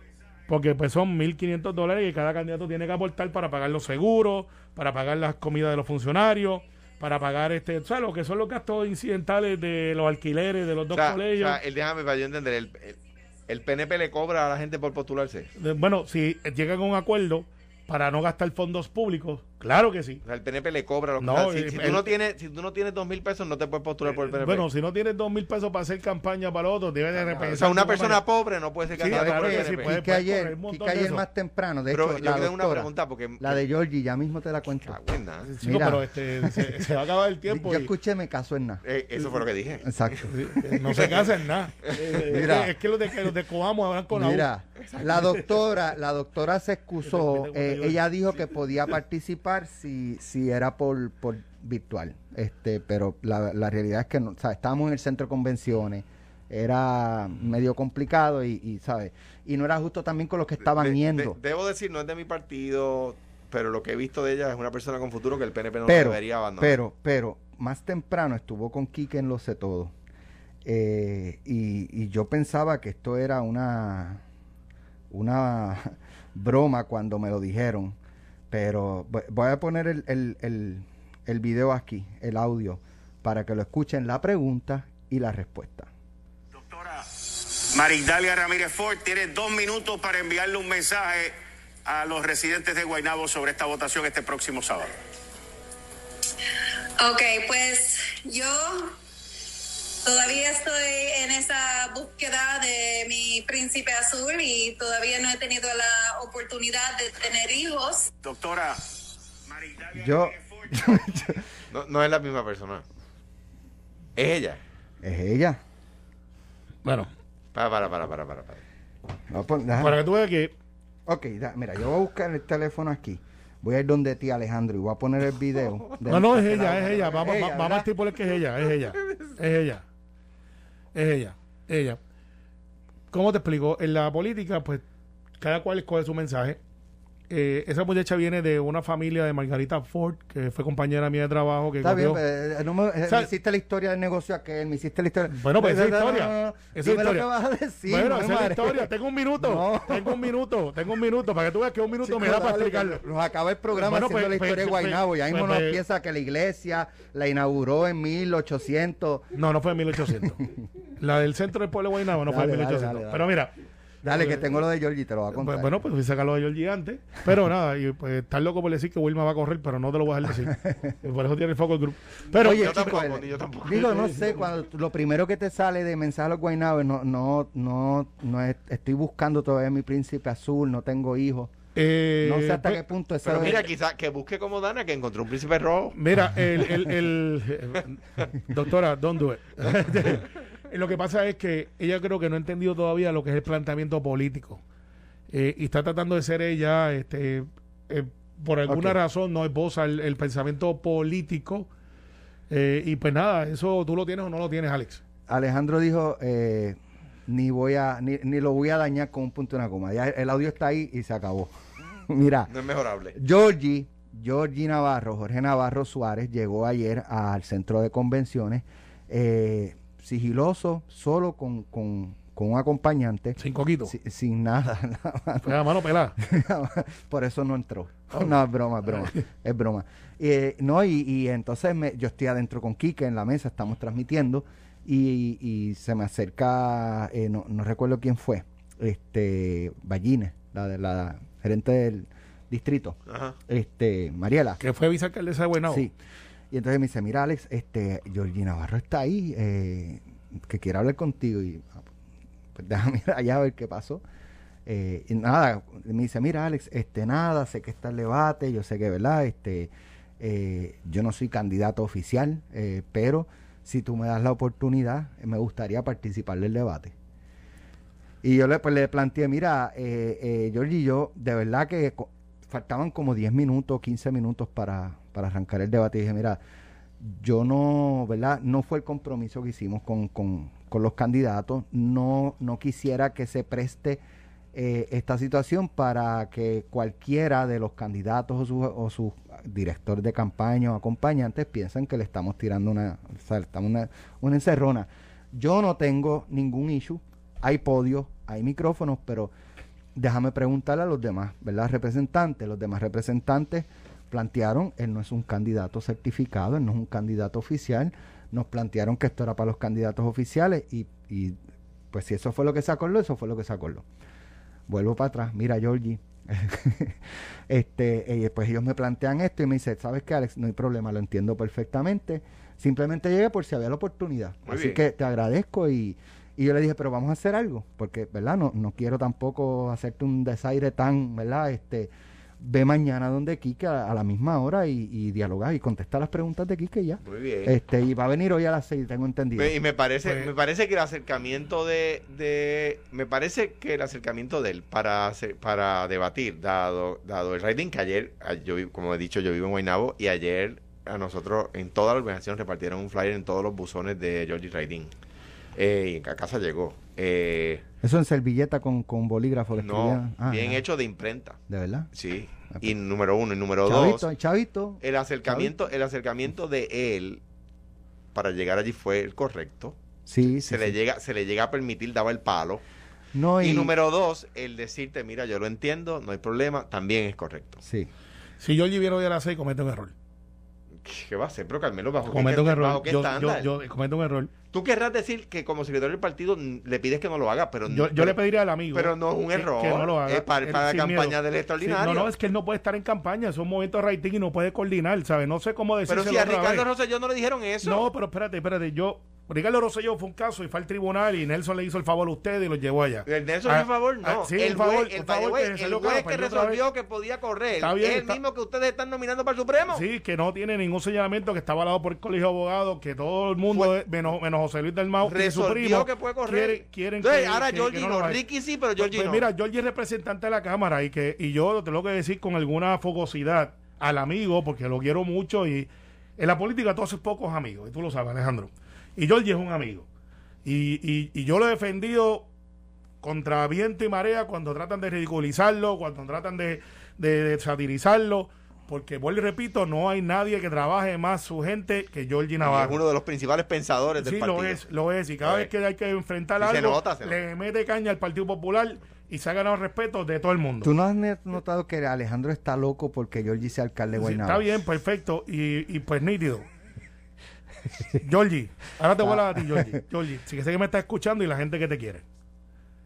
porque pues son 1.500 dólares que cada candidato tiene que aportar para pagar los seguros, para pagar las comidas de los funcionarios, para pagar este, o sea, lo que son los gastos incidentales de los alquileres de los O dos o colegios. sea, el, déjame para yo entender, el, el, el PNP le cobra a la gente por postularse. Bueno, si llegan a un acuerdo para no gastar fondos públicos, claro que sí. O sea, el PNP le cobra los No, sea, si, el- si tú el- no tienes Si tú no tienes dos mil pesos, no te puedes postular por el PNP. Bueno, si no tienes dos mil pesos para hacer campaña para los otros, debes de repensar. o sea, una persona pobre no puede ser Sí, candidato claro por el que sí, ayer, de ayer más temprano, de Pero hecho, yo la tengo una doctora, pregunta porque la de Georgie, ya mismo te la cuento. Nada. Chico, Mira. pero este, se, se va a acabar el tiempo. Yo y- escuché, me caso en nada. Eh, eso fue lo que dije. Exacto. eh, no se casa en nada. Eh, Mira. Es que los de, que los de Coamo hablan con la U. Mira, la doctora, la doctora se excusó, eh, ella dijo que podía participar si, si era por, por virtual, este, pero la, la realidad es que no, o sea, estábamos en el centro de convenciones, era medio complicado y, y ¿sabes? Y no era justo también con los que estaban De- yendo. de- debo decir, no es de mi partido, pero lo que he visto de ella es una persona con futuro que el PNP no pero, debería abandonar. pero, pero, más temprano estuvo con Quique en Lo Sé Todo. Eh, y, y yo pensaba que esto era una, una broma cuando me lo dijeron. Pero vo- voy a poner el, el, el, el video aquí, el audio, para que lo escuchen la pregunta y la respuesta. Doctora Maridalia Ramírez Ford tiene dos minutos para enviarle un mensaje a los residentes de Guaynabo sobre esta votación este próximo sábado. Ok, pues yo todavía estoy en esa búsqueda de mi príncipe azul y todavía no he tenido la oportunidad de tener hijos. Doctora Maridalia Yo, no, no es la misma persona. Es ella. es ella. Bueno, Para, para, para, para, para. para. Pon- deja- para que tú veas que Ok, da- mira, yo voy a buscar el teléfono aquí. Voy a ir donde ti, Alejandro, y voy a poner el video. de- No, no, es ella, es ella. Vamos, va- vamos ¿verdad? a estipular que es ella, es ella. Es ella. Es ella. Ella. ¿Cómo te explico? En la política, pues, cada cual escoge su mensaje. Eh, esa muchacha viene de una familia de Margarita Ford, que fue compañera mía de trabajo. Que Está bien, pero, eh, no me, eh, O sea, me hiciste la historia del negocio aquel, me hiciste la historia. Bueno, pues esa historia. no, no, Esa historia. que vas a decir. bueno, esa es la marees. historia. Tengo un minuto. Tengo un minuto. Tengo un minuto. Para que tú veas que un minuto Chico, me da para explicarlo. Nos acaba el programa Bueno, haciendo pues, la historia pues, de Guaynabo. Ya pues, mismo pues, nos pues, piensa que la iglesia la inauguró en 1800. No, no fue en 1800. la del centro del pueblo de Guaynabo no fue en Dale, dale, 1800. dale, dale. Pero mira. Dale, que eh, tengo lo de Georgie, te lo voy a contar. Pues, bueno, pues fui a sacarlo de Georgie antes. Pero nada, y pues estar loco por decir que Wilma va a correr, pero no te lo voy a dejar decir. Por eso tiene el foco el grupo. Pero, Oye, yo chico, tampoco, el- ni yo tampoco. Digo, no sé, cuando lo primero que te sale de mensaje a los Guaynabos, no, no, no, no es- estoy buscando todavía mi príncipe azul, no tengo hijos. eh, No sé hasta pues, qué punto eso Pero es- mira, quizá que busque como Dana, que encontró un príncipe rojo. Mira, el, el, el- doctora, don't do it. Lo que pasa es que ella creo que no ha entendido todavía lo que es el planteamiento político. Eh, y está tratando de ser ella, este, eh, por alguna razón, no esboza el, el pensamiento político. Eh, y pues nada, eso tú lo tienes o no lo tienes, Alex. Alejandro dijo, eh, ni voy a, ni, ni lo voy a dañar con un punto y una coma. Ya el audio está ahí y se acabó. Mira, No es mejorable. Georgie, Georgie Navarro, Jorge Navarro Suárez, llegó ayer al centro de convenciones, eh, sigiloso, solo con, con, con un acompañante, Sin coquito. si- sin nada. Pues la mano pelada. Por eso no entró. no, es broma, es broma. es broma. Eh, no, y, y entonces me, yo estoy adentro con Quique en la mesa, estamos transmitiendo, y, y se me acerca, eh, no, no recuerdo quién fue, este, Ballines, la, de la gerente del distrito, Ajá. este, Mariela. Que fue vicealcaldesa de Guaynabo. Sí. Y entonces me dice, mira Alex, este, Georgie Navarro está ahí, eh, que quiere hablar contigo. Y ah, pues déjame ir allá a ver qué pasó. Eh, y nada, me dice, mira Alex, este, nada, sé que está el debate, yo sé que, ¿verdad? Este, eh, yo no soy candidato oficial, pero si tú me das la oportunidad, me gustaría participar del debate. Y yo le, pues, le planteé, mira, eh, Georgie, yo de verdad que faltaban como 10 minutos, 15 minutos para, para arrancar el debate. Dije, mira, yo no, ¿verdad? No fue el compromiso que hicimos con, con, con los candidatos. No, no quisiera que se preste eh, esta situación para que cualquiera de los candidatos o sus o sus directores de campaña o acompañantes piensen que le estamos tirando una, o sea, estamos una, una encerrona. Yo no tengo ningún issue. Hay podios, hay micrófonos, pero déjame preguntarle a los demás, ¿verdad? Representantes. Los demás representantes plantearon, él no es un candidato certificado, él no es un candidato oficial. Nos plantearon que esto era para los candidatos oficiales y, y pues si eso fue lo que se acordó, eso fue lo que se acordó. Vuelvo para atrás, mira Georgie. este, pues ellos me plantean esto y me dice, ¿sabes qué, Alex? No hay problema, lo entiendo perfectamente. Simplemente llegué por si había la oportunidad. Muy Así bien. que te agradezco y, y yo le dije, pero vamos a hacer algo, porque, ¿verdad? No, no quiero tampoco hacerte un desaire tan, ¿verdad? Este, ve mañana donde Quique a, a la misma hora y, y dialogar y contestar las preguntas de Quique y ya. Muy bien. Este, y va a venir hoy a las seis, tengo entendido. Ve, Y me parece, Pues- me parece que el acercamiento de, de- me parece que el acercamiento de él para hacer- para debatir, dado, dado el rating que ayer, yo como he dicho, yo vivo en Guaynabo y ayer a nosotros en toda la organización repartieron un flyer en todos los buzones de Georgie Raiding. Eh, y a casa llegó. Eh, Eso en servilleta con, con bolígrafo. le no. Ah, bien hecho de imprenta. ¿De verdad? Sí. Ah, Y número uno. Y número Chavito, dos, chavito. el acercamiento, el acercamiento de él para llegar allí fue el correcto. Sí, sí. se le sí. llega se le llega a permitir daba el palo No, y, y, número dos el decirte mira yo lo entiendo no hay problema también es correcto Sí. Si Georgie viene hoy a las 6, comete un error. ¿qué va a hacer? pero Carmelo bajo qué, Comete un bajo error. qué Yo, yo, yo cometo un error. Tú querrás decir que como secretario del partido le pides que no lo haga pero Yo, yo pero- le pediría al amigo. pero no es un que- error Que, no lo haga. es para, Él para la campaña del Sí, extraordinario no, no, es que él no puede estar en campaña. Es un momento de rating y no puede coordinar, ¿sabes? No sé cómo decirlo. pero si a Ricardo Rosselló no le dijeron eso No, pero espérate, espérate. Yo, Ricardo Rosselló fue un caso y fue al tribunal y Nelson le hizo el favor a usted y lo llevó allá. el Nelson Ah, por favor no ah, sí, el favor, el, favor que el juez que vez. resolvió que podía correr Está bien, es el está- mismo que ustedes están nominando para el Supremo Sí, que no tiene ningún señalamiento, que está avalado por el colegio de abogados, que todo el mundo, Fue- menos, menos José Luis del Mau y su resolvió primo, que puede correr quieren, quieren Entonces, que- ahora que- Georgie que no, lo haga. Ricky sí pero Georgie Pues no mira, Georgie es representante de la Cámara y que y yo lo tengo que decir con alguna fogosidad al amigo, porque lo quiero mucho y en la política tú haces pocos amigos, y tú lo sabes, Alejandro. Y Georgie es un amigo. Y, y, y yo lo he defendido contra viento y marea cuando tratan de ridiculizarlo, cuando tratan de, de- de satirizarlo, porque vuelvo y repito, no hay nadie que trabaje más su gente que Georgie Navarro. es uno de los principales pensadores del Sí, partido lo es, lo es. Y cada vez que hay que enfrentar Y se algo, nota, se le mete caña al Partido Popular y se ha ganado el respeto de todo el mundo. ¿Tú no has notado que Alejandro está loco porque Georgie sea alcalde de Sí, está bien, perfecto. Y, y pues nítido. Georgie, ahora te voy a hablar a ti, Georgie. Georgie, si que sé que me estás escuchando y la gente que te quiere.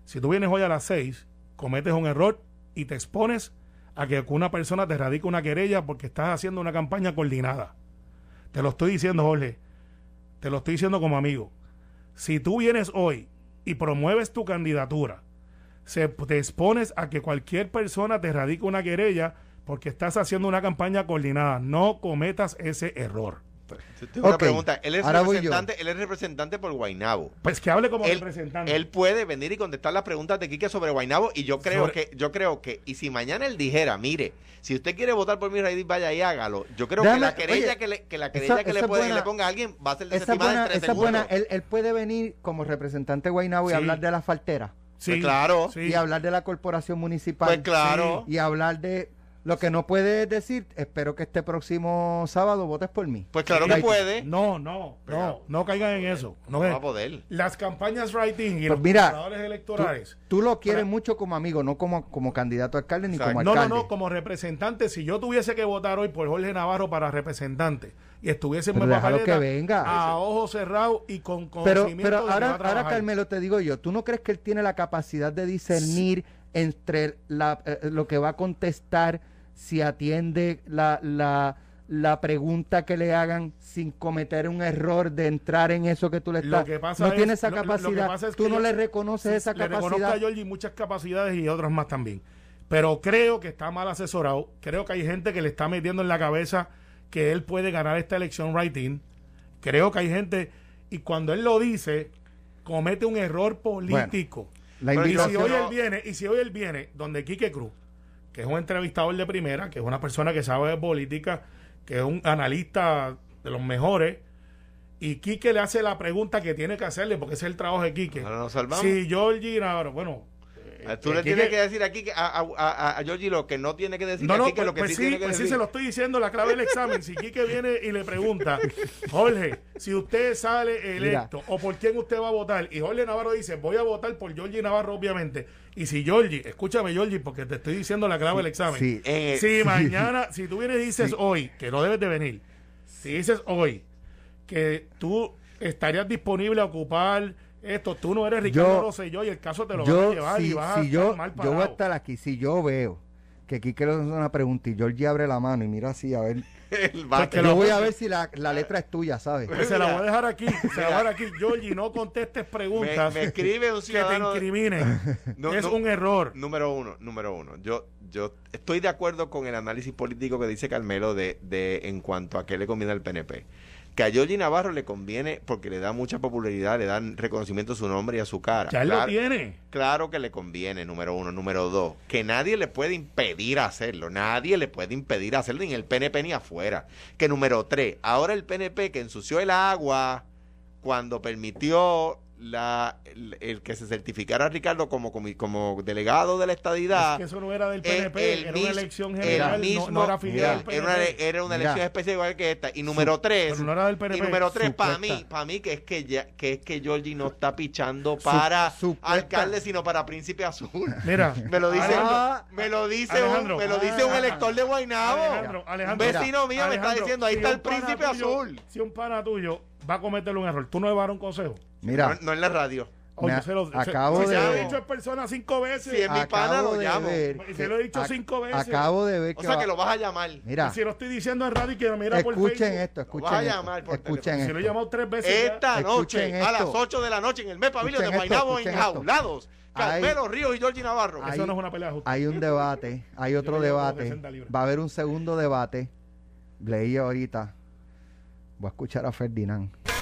Si tú vienes hoy a las 6, cometes un error y te expones a que una persona te radique una querella porque estás haciendo una campaña coordinada. Te lo estoy diciendo, Jorge. Te lo estoy diciendo como amigo. Si tú vienes hoy y promueves tu candidatura, se, te expones a que cualquier persona te radique una querella porque estás haciendo una campaña coordinada. No cometas ese error. Tengo una pregunta. Él es ahora representante, él es representante por Guainabo. Pues que hable como Él, representante. él puede venir y contestar las preguntas de Quique sobre Guainabo y yo creo Sobre- que yo creo que y si mañana él dijera, mire, si usted quiere votar por mi raíz, vaya y hágalo. Yo creo Déjame- que la querella oye, que le que la querella esa- que esa le, puede, buena- le ponga a alguien va a ser desestimada buena, en tres esa buena. Él, él puede venir como representante de Guaynabo y Sí. hablar de la faltera. Sí, Pues claro. sí. Y hablar de la corporación municipal. Pues claro. Y hablar de Lo que no puedes decir, espero que este próximo sábado votes por mí. Pues claro que puede. No, no, no, no caigan en eso. No, No va a poder. Las campañas writing y Pues los mira, electorales. Tú lo quieres mucho como amigo, no como, como candidato a alcalde ni como No, no, alcalde. no, como representante, si yo tuviese que votar hoy por Jorge Navarro para representante y estuviese en Pero papeleta, que venga. a ojos cerrados y con pero conocimiento pero va ahora, ahora. Carmelo, te digo yo, ¿tú no crees que él tiene la capacidad de discernir entre la, eh, lo que va a contestar si atiende la, la, la pregunta que le hagan sin cometer un error de entrar en eso que tú le Lo estás... que pasa no es- tiene esa lo- lo capacidad. es tú no yo- le reconoces Sí, esa le reconozco a Georgie muchas capacidades y otras más también. Pero creo que está mal asesorado. Creo que hay gente que le está metiendo en la cabeza que él puede ganar esta elección writing. Creo que hay gente, y cuando él lo dice, comete un error político. La y si hoy él viene, y si hoy él viene donde Quique Cruz, que es un entrevistador de primera, que es una persona que sabe de política, que es un analista de los mejores, y Quique le hace la pregunta que tiene que hacerle, porque ese es el trabajo de Quique. Ahora nos salvamos. Si Georgie Navarro, bueno. Eh, Tú eh, le tienes que decir aquí que a, a, a, a Georgie lo que no tiene que decir No, no, aquí que pues, lo que pues sí, sí, tiene que pues sí decir. se lo estoy diciendo la clave del examen. Si Quique viene y le pregunta, Jorge, si usted sale electo o por quién usted va a votar, y Jorge Navarro dice, voy a votar por Georgie Navarro, obviamente. Y si Georgie, escúchame Georgie, porque te estoy diciendo la clave del examen. sí. El- Si mañana, si tú vienes y dices hoy, que no debes de venir, si dices hoy que tú estarías disponible a ocupar esto, tú no eres Ricardo Yo- Rosselló y el caso te lo van a yo, llevar y si, vas si a yo, estar mal yo voy a estar aquí, si yo veo que Quique le hace una pregunta y Georgie abre la mano y mira así, a ver, El que yo lo- voy a ver si la, la letra es tuya, ¿sabes? Pues se la voy a dejar aquí, se la voy a dejar aquí. Georgie, no contestes me, preguntas me escribe un que te ciudadano. incriminen. No, es no. un error. Número uno, número uno. Yo, yo estoy de acuerdo con el análisis político que dice Carmelo de, de en cuanto a qué le conviene al PNP. Que a Georgie Navarro le conviene porque le da mucha popularidad, le dan reconocimiento a su nombre y a su cara. Ya él lo Claro- tiene. Claro que le conviene, número uno. Número dos, que nadie le puede impedir hacerlo. Nadie le puede impedir hacerlo, ni en el PNP ni afuera. Que número tres, ahora el PNP que ensució el agua cuando permitió la, el, el que se certificara a Ricardo como, como, como delegado de la estadidad. Es que eso no era del el- PNP, el era mis- una elección el general, mismo- no, era afiliado mira, al era una, era una Mira. elección especial igual que esta. Y número tres, pero no era del PNP. y número tres, para mí, para mí que es que ya, que es que Georgie no está pichando para supuesta. alcalde, sino para príncipe azul. Mira, Me lo dice, Ah, me lo dice, Alejandro. un, me lo dice un Ah. elector de Guaynabo. Alejandro, Alejandro, un vecino mío me está Alejandro, diciendo, ahí si está un el príncipe tuyo- azul. Si un pana tuyo va a cometer un error, tú no le vas a dar un consejo. Mira, No, no en la radio. Oye, Me se lo, se- acabo si se de- lo he dicho en persona cinco veces. Si es mi pana, lo llamo. Y se que- lo he dicho cinco veces. Acabo de ver O que, sea va- que lo vas a llamar. mira, Y si lo estoy diciendo en radio y que me mira por escuchen Facebook. esto, Lo vas escuchen a esto, llamar por escuchen teléfono. Si lo he llamado tres veces. ya. Esta noche, Escuchen a las. 8 de la noche, en el mes Pavilion de Escuchen Guaynabo, escuchen enjaulados. Carmelo Ríos y Georgie Navarro. hay- Eso no es una pelea justa. Hay un debate, hay otro debate, 60 libras. va a haber un segundo debate. Leí ahorita. Voy a escuchar a Ferdinand.